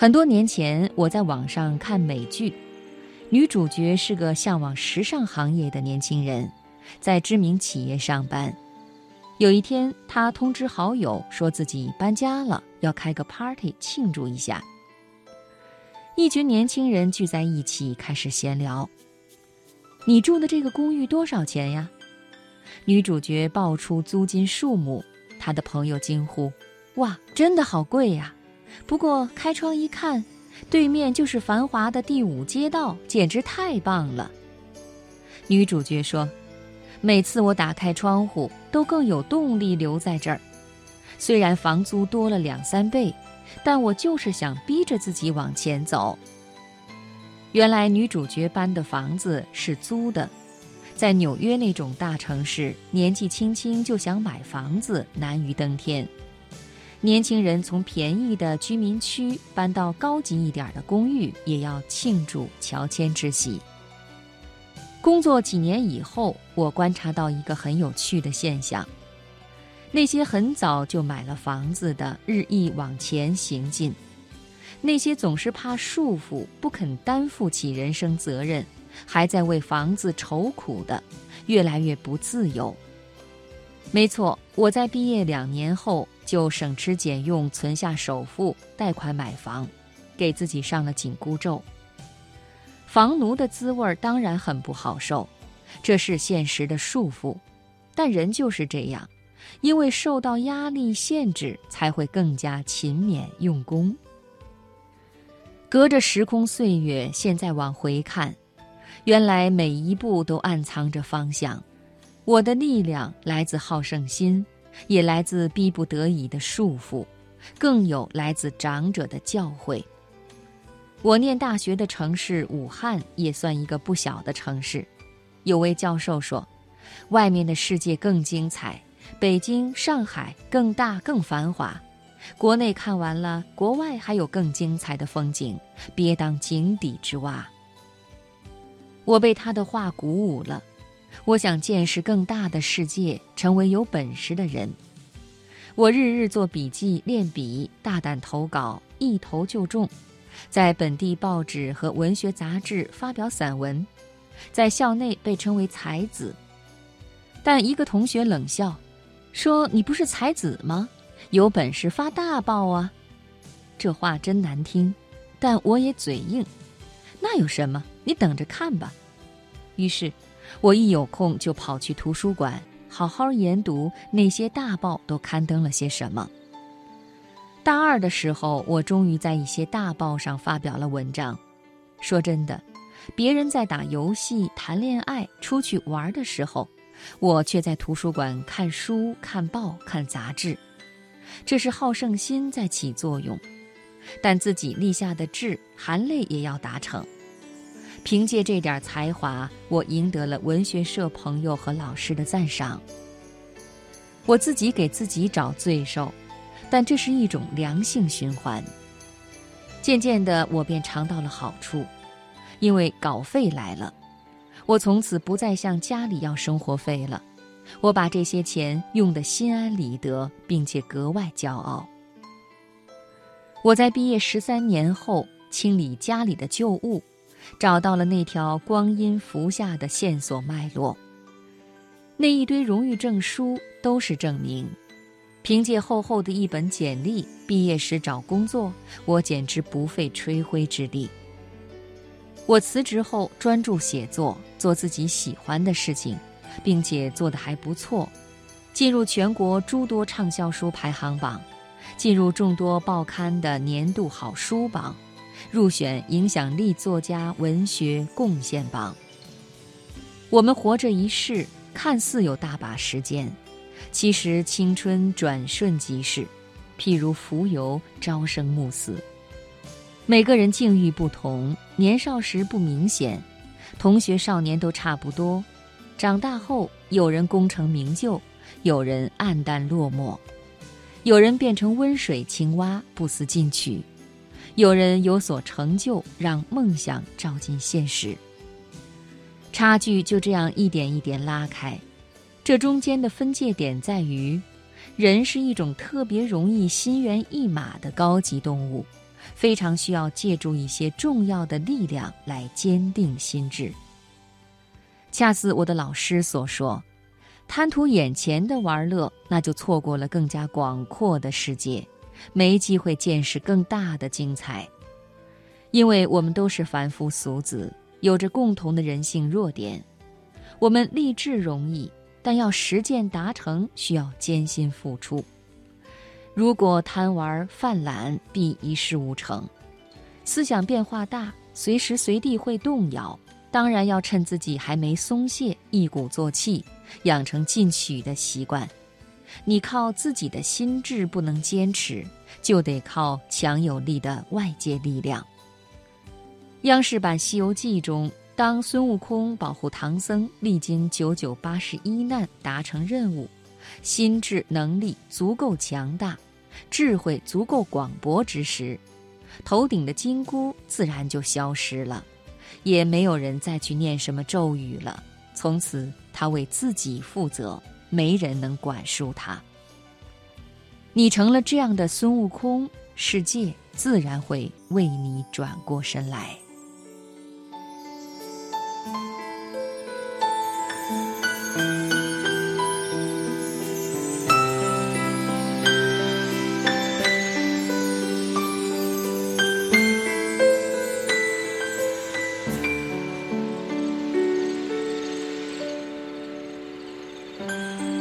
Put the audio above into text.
很多年前，我在网上看美剧，女主角是个向往时尚行业的年轻人，在知名企业上班。有一天，她通知好友说自己搬家了，要开个 party 庆祝一下。一群年轻人聚在一起开始闲聊：“你住的这个公寓多少钱呀？”女主角报出租金数目，她的朋友惊呼：“哇，真的好贵呀！”不过开窗一看，对面就是繁华的第五街道，简直太棒了。女主角说：“每次我打开窗户，都更有动力留在这儿。虽然房租多了两三倍，但我就是想逼着自己往前走。”原来女主角搬的房子是租的，在纽约那种大城市，年纪轻轻就想买房子，难于登天。年轻人从便宜的居民区搬到高级一点的公寓，也要庆祝乔迁之喜。工作几年以后，我观察到一个很有趣的现象：那些很早就买了房子的，日益往前行进；那些总是怕束缚、不肯担负起人生责任，还在为房子愁苦的，越来越不自由。没错，我在毕业两年后就省吃俭用存下首付，贷款买房，给自己上了紧箍咒。房奴的滋味当然很不好受，这是现实的束缚，但人就是这样，因为受到压力限制，才会更加勤勉用功。隔着时空岁月，现在往回看，原来每一步都暗藏着方向。我的力量来自好胜心，也来自逼不得已的束缚，更有来自长者的教诲。我念大学的城市武汉也算一个不小的城市。有位教授说：“外面的世界更精彩，北京、上海更大更繁华。国内看完了，国外还有更精彩的风景，别当井底之蛙。”我被他的话鼓舞了。我想见识更大的世界，成为有本事的人。我日日做笔记、练笔，大胆投稿，一投就中，在本地报纸和文学杂志发表散文，在校内被称为才子。但一个同学冷笑，说：“你不是才子吗？有本事发大报啊！”这话真难听，但我也嘴硬。那有什么？你等着看吧。于是。我一有空就跑去图书馆，好好研读那些大报都刊登了些什么。大二的时候，我终于在一些大报上发表了文章。说真的，别人在打游戏、谈恋爱、出去玩的时候，我却在图书馆看书、看报、看杂志。这是好胜心在起作用，但自己立下的志，含泪也要达成。凭借这点才华，我赢得了文学社朋友和老师的赞赏。我自己给自己找罪受，但这是一种良性循环。渐渐的，我便尝到了好处，因为稿费来了，我从此不再向家里要生活费了。我把这些钱用得心安理得，并且格外骄傲。我在毕业十三年后清理家里的旧物。找到了那条光阴服下的线索脉络。那一堆荣誉证书都是证明。凭借厚厚的一本简历，毕业时找工作，我简直不费吹灰之力。我辞职后专注写作，做自己喜欢的事情，并且做得还不错，进入全国诸多畅销书排行榜，进入众多报刊的年度好书榜。入选影响力作家文学贡献榜。我们活着一世，看似有大把时间，其实青春转瞬即逝，譬如蜉蝣，朝生暮死。每个人境遇不同，年少时不明显，同学少年都差不多。长大后，有人功成名就，有人黯淡落寞，有人变成温水青蛙，不思进取。有人有所成就，让梦想照进现实。差距就这样一点一点拉开，这中间的分界点在于，人是一种特别容易心猿意马的高级动物，非常需要借助一些重要的力量来坚定心智。恰似我的老师所说：“贪图眼前的玩乐，那就错过了更加广阔的世界，没机会见识更大的精彩。因为我们都是凡夫俗子，有着共同的人性弱点。我们立志容易，但要实践达成，需要艰辛付出。如果贪玩犯懒，必一事无成。思想变化大，随时随地会动摇。”当然要趁自己还没松懈，一鼓作气，养成进取的习惯。你靠自己的心智不能坚持，就得靠强有力的外界力量。央视版《西游记》中，当孙悟空保护唐僧，历经九九八十一难达成任务，心智能力足够强大，智慧足够广博之时，头顶的金箍自然就消失了。也没有人再去念什么咒语了。从此，他为自己负责，没人能管束他。你成了这样的孙悟空，世界自然会为你转过身来。Música